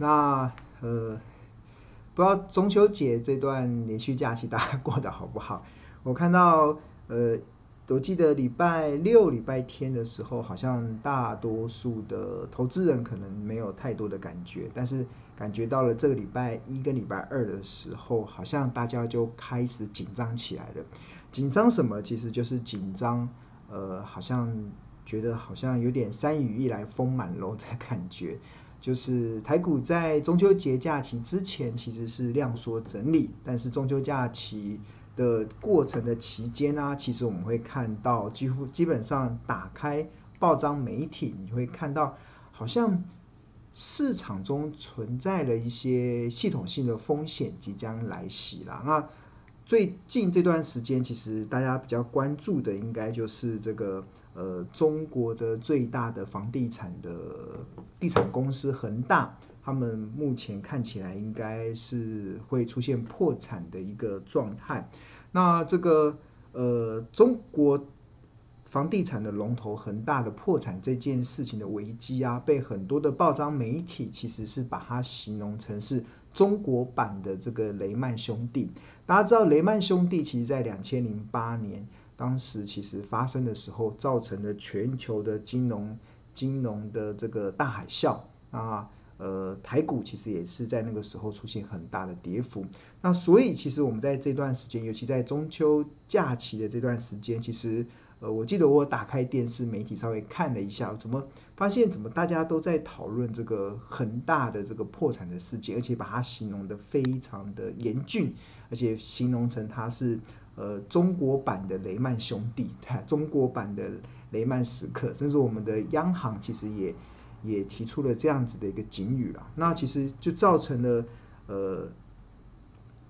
那呃，不知道中秋节这段连续假期大家过得好不好？我看到呃。我记得礼拜六、礼拜天的时候，好像大多数的投资人可能没有太多的感觉，但是感觉到了这个礼拜一跟礼拜二的时候，好像大家就开始紧张起来了。紧张什么？其实就是紧张，呃，好像觉得好像有点山雨欲来风满楼的感觉。就是台股在中秋节假期之前其实是量缩整理，但是中秋假期。的过程的期间呢，其实我们会看到，几乎基本上打开报章媒体，你会看到好像市场中存在了一些系统性的风险即将来袭了。那最近这段时间，其实大家比较关注的，应该就是这个呃，中国的最大的房地产的地产公司恒大。他们目前看起来应该是会出现破产的一个状态。那这个呃，中国房地产的龙头恒大的破产这件事情的危机啊，被很多的报章媒体其实是把它形容成是中国版的这个雷曼兄弟。大家知道雷曼兄弟其实在两千零八年当时其实发生的时候，造成了全球的金融金融的这个大海啸啊。呃，台股其实也是在那个时候出现很大的跌幅。那所以其实我们在这段时间，尤其在中秋假期的这段时间，其实呃，我记得我打开电视媒体稍微看了一下，怎么发现怎么大家都在讨论这个恒大的这个破产的事件，而且把它形容得非常的严峻，而且形容成它是呃中国版的雷曼兄弟，中国版的雷曼时刻，甚至我们的央行其实也。也提出了这样子的一个警语了，那其实就造成了，呃，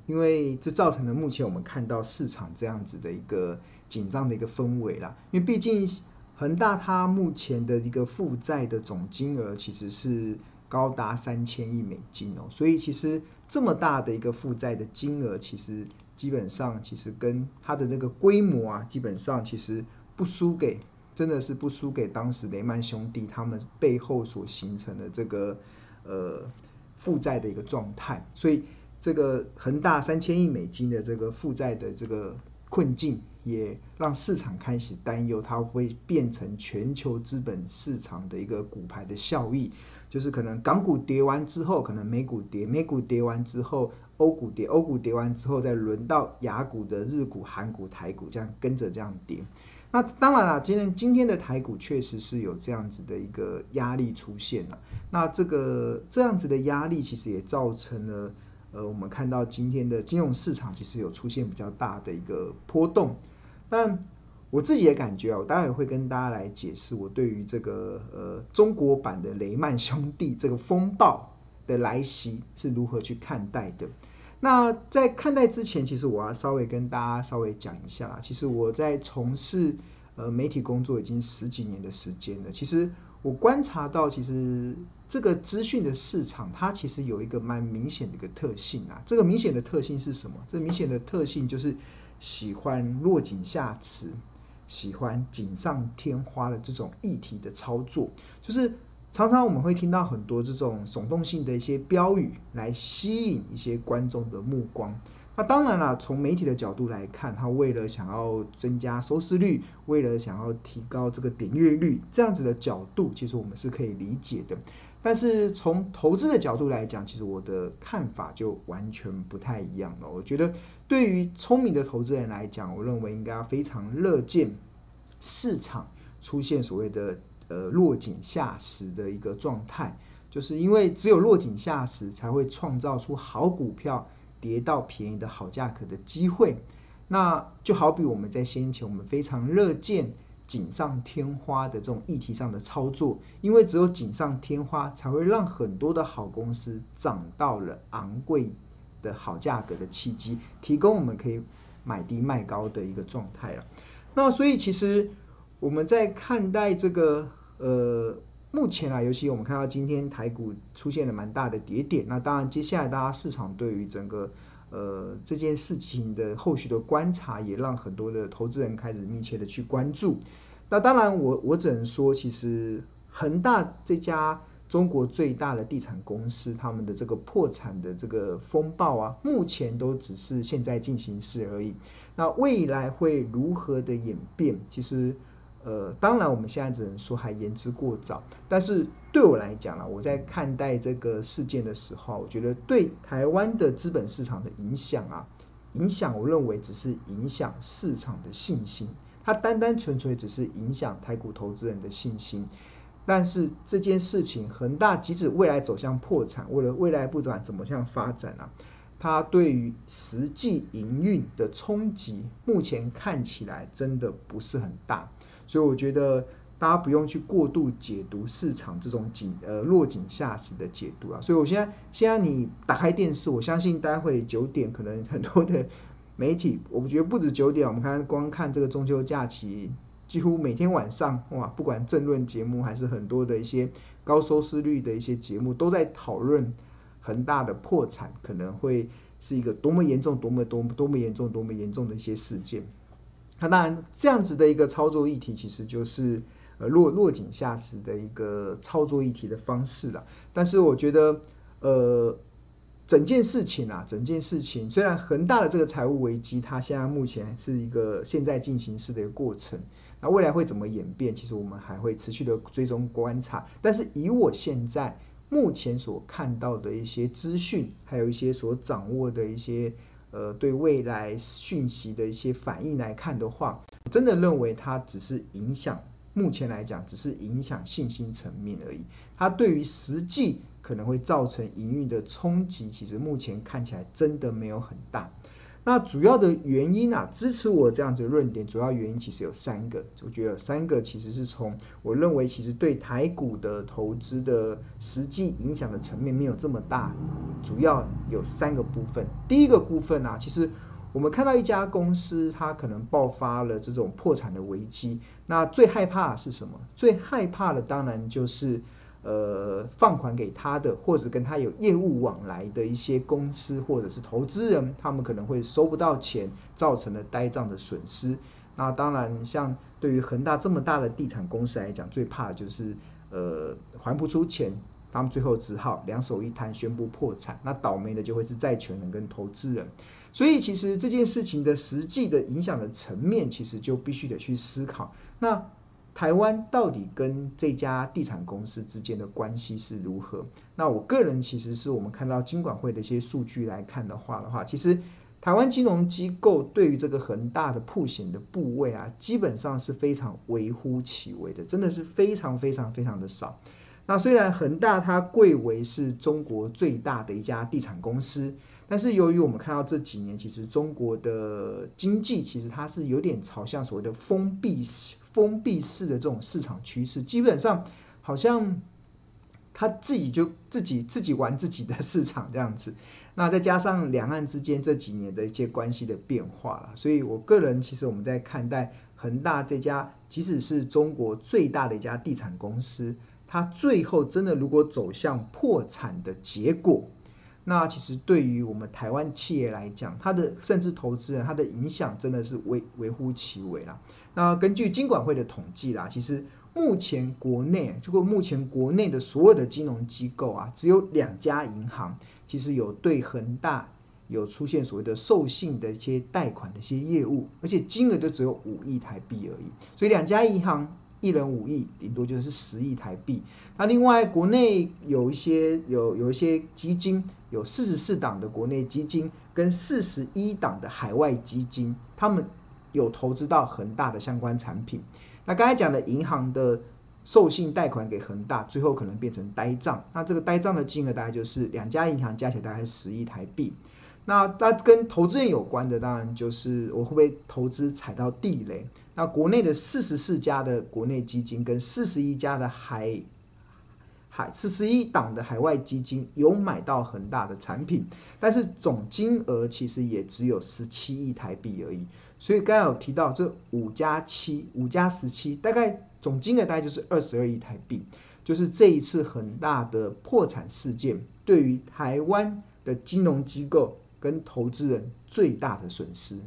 因为这造成了目前我们看到市场这样子的一个紧张的一个氛围啦。因为毕竟恒大它目前的一个负债的总金额其实是高达三千亿美金哦，所以其实这么大的一个负债的金额，其实基本上其实跟它的那个规模啊，基本上其实不输给。真的是不输给当时雷曼兄弟他们背后所形成的这个呃负债的一个状态，所以这个恒大三千亿美金的这个负债的这个困境，也让市场开始担忧它会变成全球资本市场的一个骨牌的效益，就是可能港股跌完之后，可能美股跌，美股跌完之后，欧股跌，欧股跌完之后，再轮到雅股的日股、韩股、台股这样跟着这样跌。那当然了，今天今天的台股确实是有这样子的一个压力出现了。那这个这样子的压力，其实也造成了，呃，我们看到今天的金融市场其实有出现比较大的一个波动。但我自己的感觉啊，我待会会跟大家来解释我对于这个呃中国版的雷曼兄弟这个风暴的来袭是如何去看待的。那在看待之前，其实我要稍微跟大家稍微讲一下啦。其实我在从事呃媒体工作已经十几年的时间了。其实我观察到，其实这个资讯的市场，它其实有一个蛮明显的一个特性啊。这个明显的特性是什么？这明显的特性就是喜欢落井下石，喜欢锦上添花的这种议题的操作，就是。常常我们会听到很多这种耸动性的一些标语，来吸引一些观众的目光。那当然了，从媒体的角度来看，他为了想要增加收视率，为了想要提高这个点阅率，这样子的角度，其实我们是可以理解的。但是从投资的角度来讲，其实我的看法就完全不太一样了。我觉得，对于聪明的投资人来讲，我认为应该非常乐见市场出现所谓的。呃，落井下石的一个状态，就是因为只有落井下石，才会创造出好股票跌到便宜的好价格的机会。那就好比我们在先前，我们非常乐见锦上添花的这种议题上的操作，因为只有锦上添花，才会让很多的好公司涨到了昂贵的好价格的契机，提供我们可以买低卖高的一个状态了。那所以其实我们在看待这个。呃，目前啊，尤其我们看到今天台股出现了蛮大的跌点，那当然接下来大家市场对于整个呃这件事情的后续的观察，也让很多的投资人开始密切的去关注。那当然我，我只能说，其实恒大这家中国最大的地产公司他们的这个破产的这个风暴啊，目前都只是现在进行式而已。那未来会如何的演变？其实，呃，当然我们现在只能说还言之过早。但是对我来讲啊，我在看待这个事件的时候，我觉得对台湾的资本市场的影响啊，影响我认为只是影响市场的信心，它单单纯粹只是影响台股投资人的信心。但是这件事情，恒大即使未来走向破产，为了未来不管怎么样发展啊，它对于实际营运的冲击，目前看起来真的不是很大。所以我觉得大家不用去过度解读市场这种井呃落井下石的解读啊。所以我现在现在你打开电视，我相信待会九点可能很多的媒体，我觉得不止九点，我们看光看这个中秋假期。几乎每天晚上，哇，不管政论节目还是很多的一些高收视率的一些节目，都在讨论恒大的破产可能会是一个多么严重、多么多么多么严重、多么严重的一些事件。那当然，这样子的一个操作议题，其实就是呃落落井下石的一个操作议题的方式了。但是我觉得，呃。整件事情啊，整件事情虽然恒大的这个财务危机，它现在目前是一个现在进行式的一个过程，那未来会怎么演变，其实我们还会持续的追踪观察。但是以我现在目前所看到的一些资讯，还有一些所掌握的一些呃对未来讯息的一些反应来看的话，真的认为它只是影响，目前来讲只是影响信心层面而已，它对于实际。可能会造成营运的冲击，其实目前看起来真的没有很大。那主要的原因啊，支持我这样子的论点，主要原因其实有三个。我觉得有三个其实是从我认为其实对台股的投资的实际影响的层面没有这么大。主要有三个部分。第一个部分啊，其实我们看到一家公司它可能爆发了这种破产的危机，那最害怕的是什么？最害怕的当然就是。呃，放款给他的，或者跟他有业务往来的一些公司或者是投资人，他们可能会收不到钱，造成了呆账的损失。那当然，像对于恒大这么大的地产公司来讲，最怕的就是呃还不出钱，他们最后只好两手一摊宣布破产。那倒霉的就会是债权人跟投资人。所以，其实这件事情的实际的影响的层面，其实就必须得去思考。那台湾到底跟这家地产公司之间的关系是如何？那我个人其实是我们看到金管会的一些数据来看的话的话，其实台湾金融机构对于这个恒大的铺险的部位啊，基本上是非常微乎其微的，真的是非常非常非常的少。那虽然恒大它贵为是中国最大的一家地产公司。但是由于我们看到这几年，其实中国的经济其实它是有点朝向所谓的封闭封闭式的这种市场趋势，基本上好像他自己就自己自己玩自己的市场这样子。那再加上两岸之间这几年的一些关系的变化了，所以我个人其实我们在看待恒大这家，即使是中国最大的一家地产公司，它最后真的如果走向破产的结果。那其实对于我们台湾企业来讲，它的甚至投资人，它的影响真的是微微乎其微啦。那根据金管会的统计啦，其实目前国内，如果目前国内的所有的金融机构啊，只有两家银行，其实有对恒大有出现所谓的授信的一些贷款的一些业务，而且金额就只有五亿台币而已。所以两家银行。一人五亿，顶多就是十亿台币。那另外，国内有一些有有一些基金，有四十四档的国内基金跟四十一档的海外基金，他们有投资到恒大的相关产品。那刚才讲的银行的授信贷款给恒大，最后可能变成呆账。那这个呆账的金额大概就是两家银行加起来大概十亿台币。那那跟投资人有关的，当然就是我会不会投资踩到地雷。那国内的四十四家的国内基金跟四十一家的海海四十一档的海外基金有买到恒大的产品，但是总金额其实也只有十七亿台币而已。所以刚才有提到这五加七五加十七，大概总金额大概就是二十二亿台币。就是这一次恒大的破产事件，对于台湾的金融机构。跟投资人最大的损失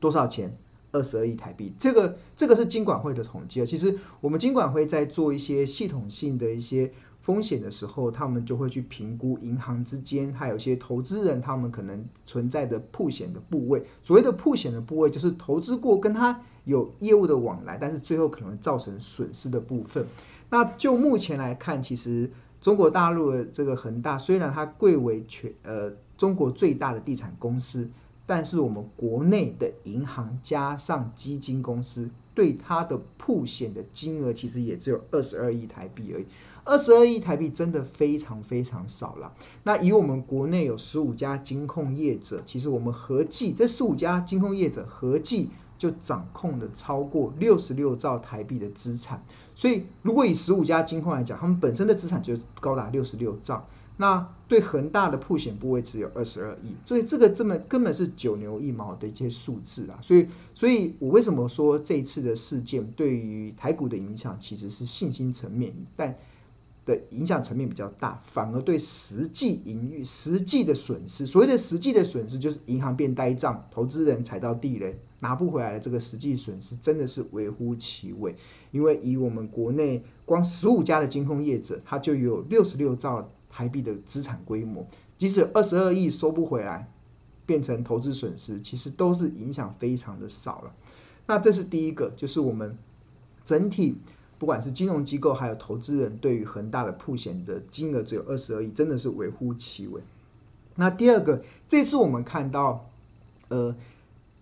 多少钱？二十二亿台币。这个这个是金管会的统计啊。其实我们金管会在做一些系统性的一些风险的时候，他们就会去评估银行之间还有一些投资人他们可能存在的曝险的部位。所谓的曝险的部位，就是投资过跟他有业务的往来，但是最后可能造成损失的部分。那就目前来看，其实中国大陆的这个恒大，虽然它贵为全呃中国最大的地产公司，但是我们国内的银行加上基金公司对它的曝险的金额，其实也只有二十二亿台币而已。二十二亿台币真的非常非常少了。那以我们国内有十五家金控业者，其实我们合计这十五家金控业者合计就掌控了超过六十六兆台币的资产。所以如果以十五家金控来讲，他们本身的资产就高达六十六兆。那对恒大的曝险部位只有二十二亿，所以这个这么根本是九牛一毛的一些数字啊。所以，所以我为什么说这一次的事件对于台股的影响其实是信心层面，但。的影响层面比较大，反而对实际盈余、实际的损失，所谓的实际的损失，就是银行变呆账，投资人踩到地雷，拿不回来的这个实际损失，真的是微乎其微。因为以我们国内光十五家的金控业者，它就有六十六兆台币的资产规模，即使二十二亿收不回来，变成投资损失，其实都是影响非常的少了。那这是第一个，就是我们整体。不管是金融机构还有投资人，对于恒大的铺险的金额只有二十二亿，真的是微乎其微。那第二个，这次我们看到，呃，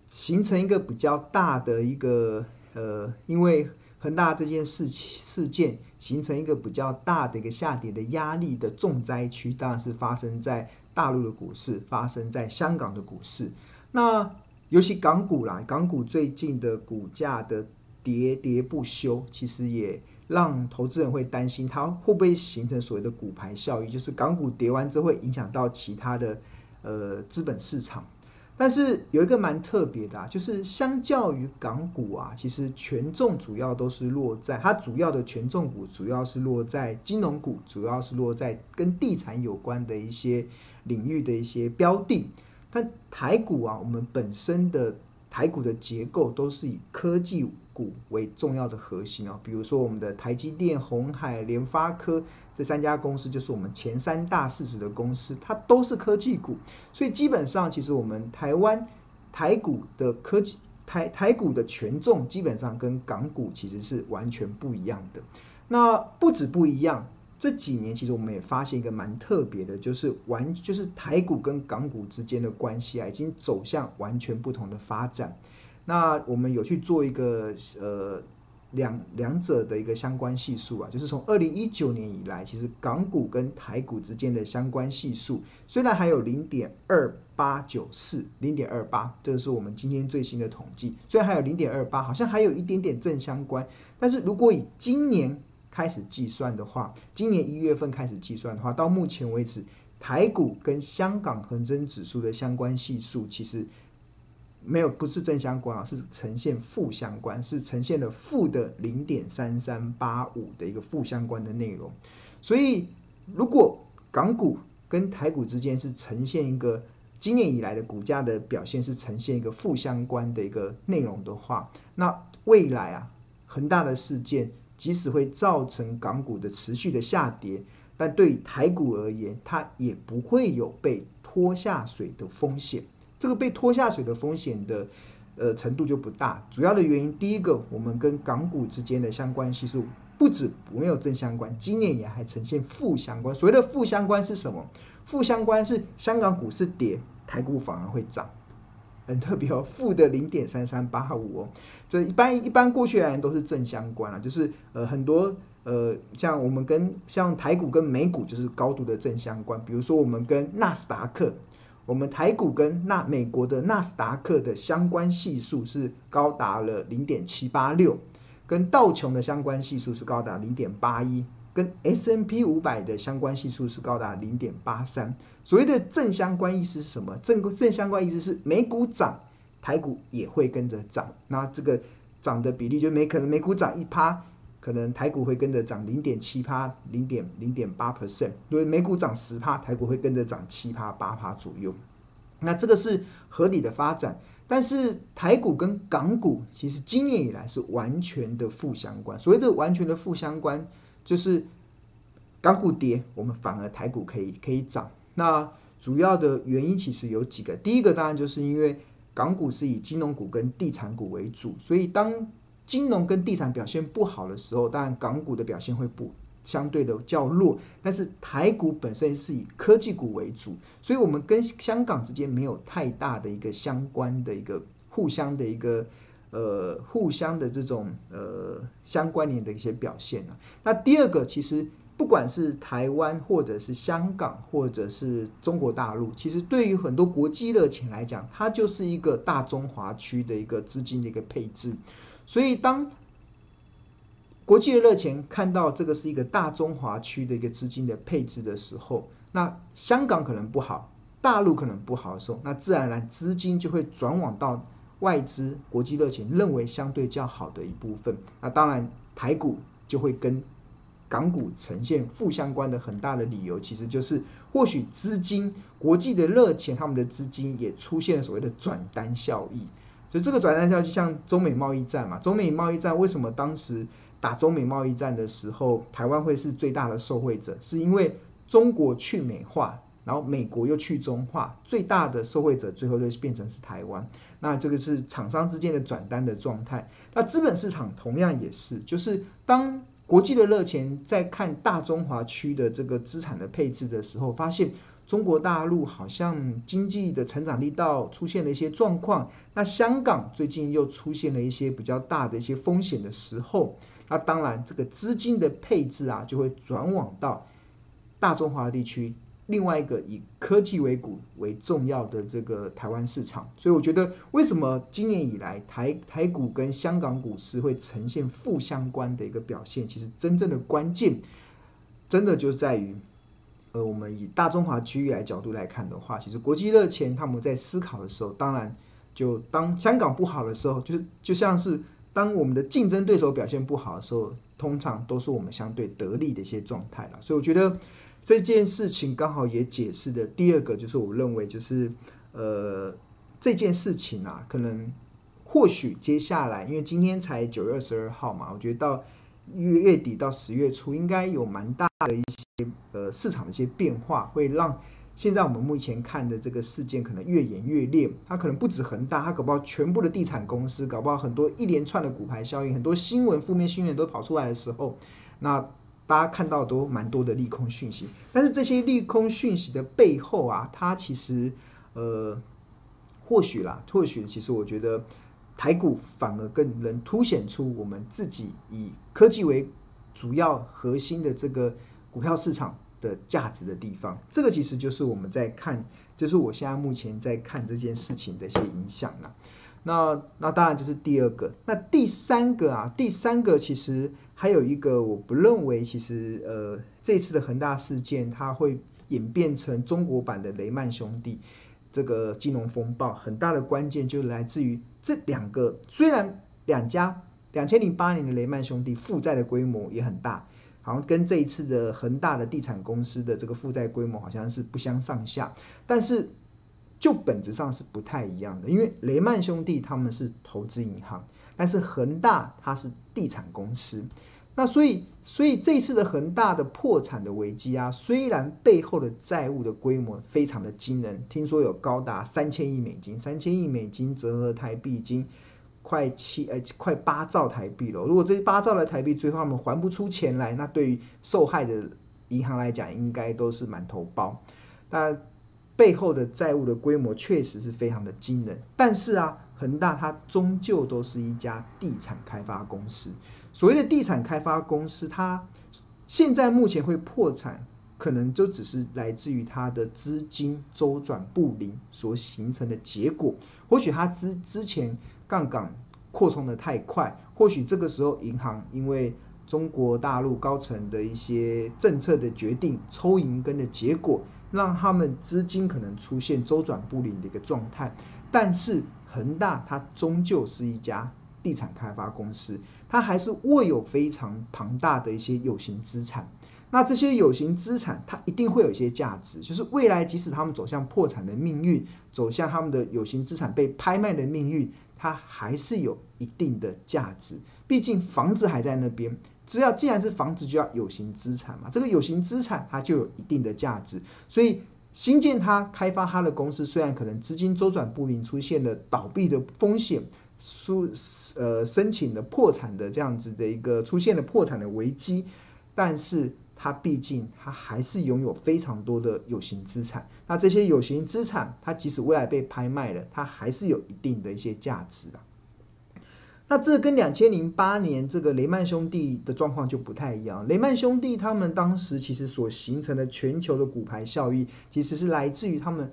形成一个比较大的一个呃，因为恒大这件事事件形成一个比较大的一个下跌的压力的重灾区，当然是发生在大陆的股市，发生在香港的股市。那尤其港股啦，港股最近的股价的。跌跌不休，其实也让投资人会担心，它会不会形成所谓的股牌效应，就是港股跌完之后会影响到其他的呃资本市场。但是有一个蛮特别的啊，就是相较于港股啊，其实权重主要都是落在它主要的权重股，主要是落在金融股，主要是落在跟地产有关的一些领域的一些标的。但台股啊，我们本身的台股的结构都是以科技股为重要的核心啊，比如说我们的台积电、鸿海、联发科这三家公司，就是我们前三大市值的公司，它都是科技股，所以基本上其实我们台湾台股的科技台台股的权重基本上跟港股其实是完全不一样的。那不止不一样，这几年其实我们也发现一个蛮特别的，就是完就是台股跟港股之间的关系啊，已经走向完全不同的发展。那我们有去做一个呃两两者的一个相关系数啊，就是从二零一九年以来，其实港股跟台股之间的相关系数虽然还有零点二八九四，零点二八，这个是我们今天最新的统计，虽然还有零点二八，好像还有一点点正相关，但是如果以今年开始计算的话，今年一月份开始计算的话，到目前为止，台股跟香港恒生指数的相关系数其实。没有，不是正相关啊，是呈现负相关，是呈现了负的零点三三八五的一个负相关的内容。所以，如果港股跟台股之间是呈现一个今年以来的股价的表现是呈现一个负相关的一个内容的话，那未来啊，恒大的事件即使会造成港股的持续的下跌，但对台股而言，它也不会有被拖下水的风险。这个被拖下水的风险的，呃程度就不大。主要的原因，第一个，我们跟港股之间的相关系数不止没有正相关，今年也还呈现负相关。所谓的负相关是什么？负相关是香港股市跌，台股反而会涨，很特别哦，负的零点三三八五哦。这一般一般过去而言都是正相关啊，就是呃很多呃像我们跟像台股跟美股就是高度的正相关。比如说我们跟纳斯达克。我们台股跟纳美国的纳斯达克的相关系数是高达了零点七八六，跟道琼的相关系数是高达零点八一，跟 S&P 五百的相关系数是高达零点八三。所谓的正相关意思是什么？正正相关意思是美股涨，台股也会跟着涨。那这个涨的比例就没可能，美股涨一趴。可能台股会跟着涨零点七趴，零点零点八 percent。如果美股涨十趴，台股会跟着涨七趴八趴左右。那这个是合理的发展。但是台股跟港股其实今年以来是完全的负相关。所谓的完全的负相关，就是港股跌，我们反而台股可以可以涨。那主要的原因其实有几个，第一个当然就是因为港股是以金融股跟地产股为主，所以当金融跟地产表现不好的时候，当然港股的表现会不相对的较弱。但是台股本身是以科技股为主，所以我们跟香港之间没有太大的一个相关的一个互相的一个呃互相的这种呃相关联的一些表现啊。那第二个其实。不管是台湾，或者是香港，或者是中国大陆，其实对于很多国际热钱来讲，它就是一个大中华区的一个资金的一个配置。所以，当国际的热钱看到这个是一个大中华区的一个资金的配置的时候，那香港可能不好，大陆可能不好的时候，那自然而然资金就会转往到外资国际热钱认为相对较好的一部分。那当然，台股就会跟。港股呈现负相关的很大的理由，其实就是或许资金国际的热钱，他们的资金也出现了所谓的转单效益。所以这个转单效益就像中美贸易战嘛，中美贸易战为什么当时打中美贸易战的时候，台湾会是最大的受惠者？是因为中国去美化，然后美国又去中化，最大的受惠者最后就变成是台湾。那这个是厂商之间的转单的状态。那资本市场同样也是，就是当。国际的热钱在看大中华区的这个资产的配置的时候，发现中国大陆好像经济的成长力道出现了一些状况。那香港最近又出现了一些比较大的一些风险的时候，那当然这个资金的配置啊，就会转往到大中华地区。另外一个以科技为股为重要的这个台湾市场，所以我觉得为什么今年以来台台股跟香港股市会呈现负相关的一个表现，其实真正的关键，真的就在于，呃，我们以大中华区域来角度来看的话，其实国际热钱他们在思考的时候，当然就当香港不好的时候，就是就像是当我们的竞争对手表现不好的时候，通常都是我们相对得利的一些状态了。所以我觉得。这件事情刚好也解释的第二个，就是我认为就是，呃，这件事情啊，可能或许接下来，因为今天才九月二十二号嘛，我觉得到月月底到十月初，应该有蛮大的一些呃市场的一些变化，会让现在我们目前看的这个事件可能越演越烈。它可能不止恒大，它搞不好全部的地产公司，搞不好很多一连串的骨牌效应，很多新闻负面新闻都跑出来的时候，那。大家看到都蛮多的利空讯息，但是这些利空讯息的背后啊，它其实呃，或许啦，或许其实我觉得台股反而更能凸显出我们自己以科技为主要核心的这个股票市场的价值的地方。这个其实就是我们在看，就是我现在目前在看这件事情的一些影响啦。那那当然这是第二个，那第三个啊，第三个其实。还有一个，我不认为其实呃，这次的恒大事件它会演变成中国版的雷曼兄弟这个金融风暴，很大的关键就来自于这两个。虽然两家两千零八年的雷曼兄弟负债的规模也很大，好像跟这一次的恒大的地产公司的这个负债规模好像是不相上下，但是就本质上是不太一样的。因为雷曼兄弟他们是投资银行，但是恒大它是地产公司。那所以，所以这次的恒大的破产的危机啊，虽然背后的债务的规模非常的惊人，听说有高达三千亿美金，三千亿美金折合台币已经快七呃快八兆台币了。如果这八兆的台币最后他们还不出钱来，那对于受害的银行来讲，应该都是满头包。那背后的债务的规模确实是非常的惊人。但是啊，恒大它终究都是一家地产开发公司。所谓的地产开发公司，它现在目前会破产，可能就只是来自于它的资金周转不灵所形成的结果。或许它之之前杠杆扩充的太快，或许这个时候银行因为中国大陆高层的一些政策的决定，抽银根的结果，让他们资金可能出现周转不灵的一个状态。但是恒大它终究是一家地产开发公司。它还是握有非常庞大的一些有形资产，那这些有形资产它一定会有一些价值，就是未来即使他们走向破产的命运，走向他们的有形资产被拍卖的命运，它还是有一定的价值。毕竟房子还在那边，只要既然是房子，就要有形资产嘛。这个有形资产它就有一定的价值，所以新建它、开发它的公司，虽然可能资金周转不灵，出现了倒闭的风险，输呃申请的破产的这样子的一个出现了破产的危机，但是。它毕竟，它还是拥有非常多的有形资产。那这些有形资产，它即使未来被拍卖了，它还是有一定的一些价值啊。那这跟两千零八年这个雷曼兄弟的状况就不太一样。雷曼兄弟他们当时其实所形成的全球的骨牌效应，其实是来自于他们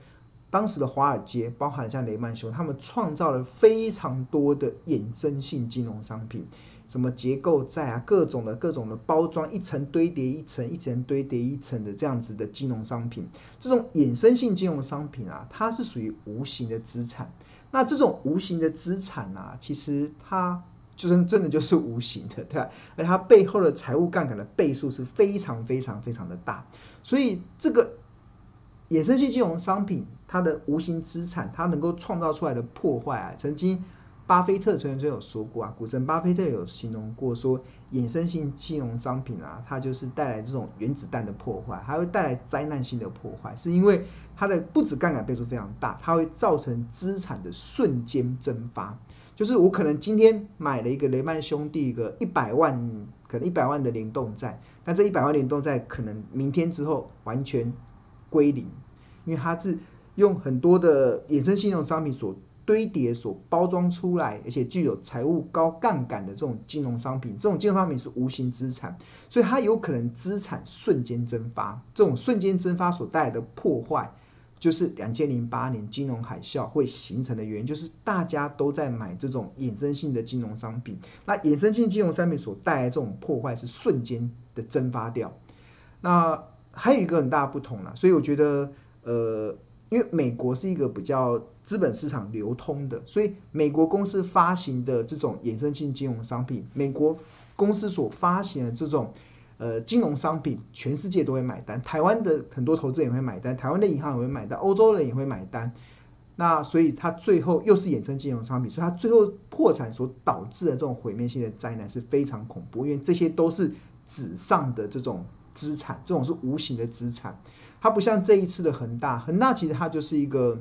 当时的华尔街，包含像雷曼兄，他们创造了非常多的衍生性金融商品。什么结构债啊，各种的各种的包装，一层堆叠一层，一层堆叠一层的这样子的金融商品，这种衍生性金融商品啊，它是属于无形的资产。那这种无形的资产啊，其实它就是真的就是无形的，对吧？而它背后的财务杠杆的倍数是非常非常非常的大。所以这个衍生性金融商品，它的无形资产，它能够创造出来的破坏啊，曾经。巴菲特曾经有说过啊，股神巴菲特有形容过说，衍生性金融商品啊，它就是带来这种原子弹的破坏，还会带来灾难性的破坏，是因为它的不止杠杆倍数非常大，它会造成资产的瞬间蒸发。就是我可能今天买了一个雷曼兄弟一个一百万，可能一百万的联动债，但这一百万联动债可能明天之后完全归零，因为它是用很多的衍生性金融商品所。堆叠所包装出来，而且具有财务高杠杆的这种金融商品，这种金融商品是无形资产，所以它有可能资产瞬间蒸发。这种瞬间蒸发所带来的破坏，就是两千零八年金融海啸会形成的原因，就是大家都在买这种衍生性的金融商品。那衍生性金融商品所带来这种破坏是瞬间的蒸发掉。那还有一个很大不同了，所以我觉得，呃。因为美国是一个比较资本市场流通的，所以美国公司发行的这种衍生性金融商品，美国公司所发行的这种呃金融商品，全世界都会买单。台湾的很多投资人也会买单，台湾的银行也会买单，欧洲人也会买单。那所以它最后又是衍生金融商品，所以它最后破产所导致的这种毁灭性的灾难是非常恐怖，因为这些都是纸上的这种资产，这种是无形的资产。它不像这一次的恒大，恒大其实它就是一个，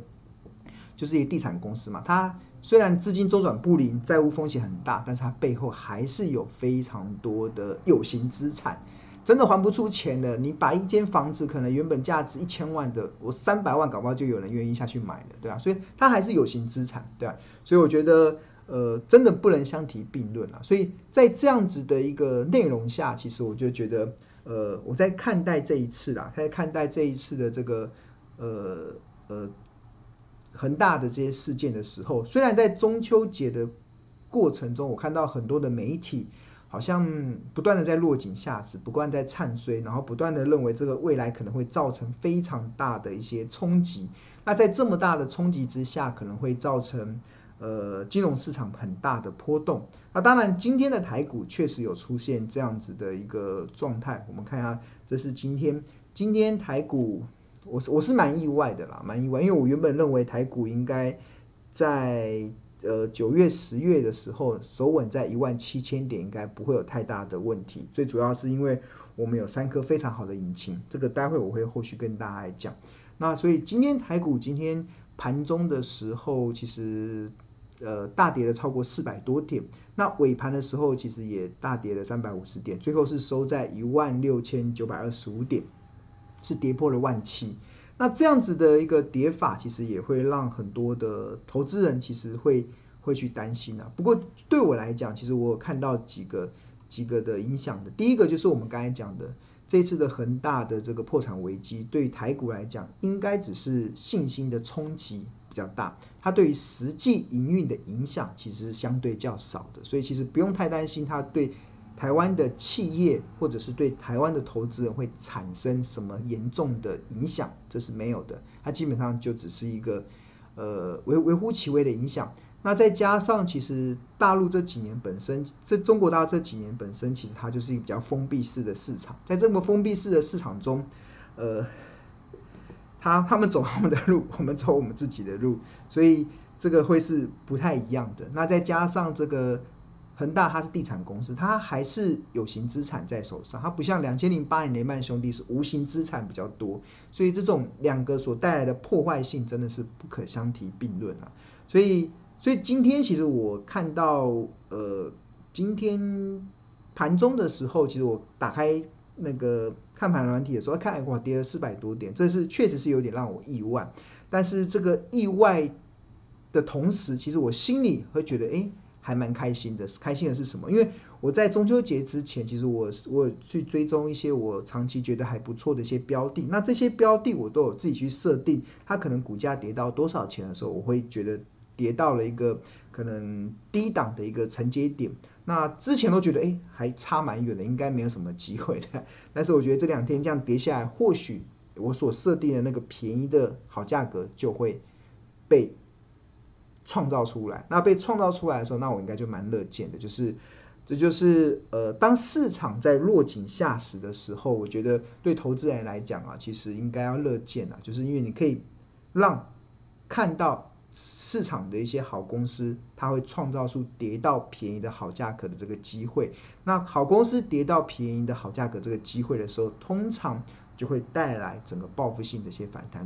就是一个地产公司嘛。它虽然资金周转不灵，债务风险很大，但是它背后还是有非常多的有形资产。真的还不出钱的，你把一间房子可能原本价值一千万的，我三百万搞不好就有人愿意下去买了，对啊，所以它还是有形资产，对啊。所以我觉得，呃，真的不能相提并论啊。所以在这样子的一个内容下，其实我就觉得。呃，我在看待这一次啦，在看待这一次的这个呃呃恒大的这些事件的时候，虽然在中秋节的过程中，我看到很多的媒体好像不断的在落井下石，不断在唱衰，然后不断的认为这个未来可能会造成非常大的一些冲击。那在这么大的冲击之下，可能会造成。呃，金融市场很大的波动。那当然，今天的台股确实有出现这样子的一个状态。我们看一下，这是今天今天台股，我是我是蛮意外的啦，蛮意外，因为我原本认为台股应该在呃九月、十月的时候守稳在一万七千点，应该不会有太大的问题。最主要是因为我们有三颗非常好的引擎，这个待会我会后续跟大家来讲。那所以今天台股今天盘中的时候，其实。呃，大跌了超过四百多点，那尾盘的时候其实也大跌了三百五十点，最后是收在一万六千九百二十五点，是跌破了万七。那这样子的一个跌法，其实也会让很多的投资人其实会会去担心啊。不过对我来讲，其实我有看到几个几个的影响的。第一个就是我们刚才讲的，这次的恒大的这个破产危机，对于台股来讲，应该只是信心的冲击。比较大，它对于实际营运的影响其实相对较少的，所以其实不用太担心它对台湾的企业或者是对台湾的投资人会产生什么严重的影响，这是没有的。它基本上就只是一个呃微微乎其微的影响。那再加上其实大陆这几年本身，这中国大陆这几年本身其实它就是一个比较封闭式的市场，在这么封闭式的市场中，呃。他他们走他们的路，我们走我们自己的路，所以这个会是不太一样的。那再加上这个恒大它是地产公司，它还是有形资产在手上，它不像两千零八年雷曼兄弟是无形资产比较多，所以这种两个所带来的破坏性真的是不可相提并论啊。所以，所以今天其实我看到，呃，今天盘中的时候，其实我打开那个看盘软体的时候，看哇跌了四百多点，这是确实是有点让我意外。但是这个意外的同时，其实我心里会觉得，哎。还蛮开心的，开心的是什么？因为我在中秋节之前，其实我我去追踪一些我长期觉得还不错的一些标的，那这些标的我都有自己去设定，它可能股价跌到多少钱的时候，我会觉得跌到了一个可能低档的一个承接点。那之前都觉得哎还差蛮远的，应该没有什么机会的。但是我觉得这两天这样跌下来，或许我所设定的那个便宜的好价格就会被。创造出来，那被创造出来的时候，那我应该就蛮乐见的。就是，这就是呃，当市场在落井下石的时候，我觉得对投资人来讲啊，其实应该要乐见啊，就是因为你可以让看到市场的一些好公司，它会创造出跌到便宜的好价格的这个机会。那好公司跌到便宜的好价格这个机会的时候，通常就会带来整个报复性的一些反弹。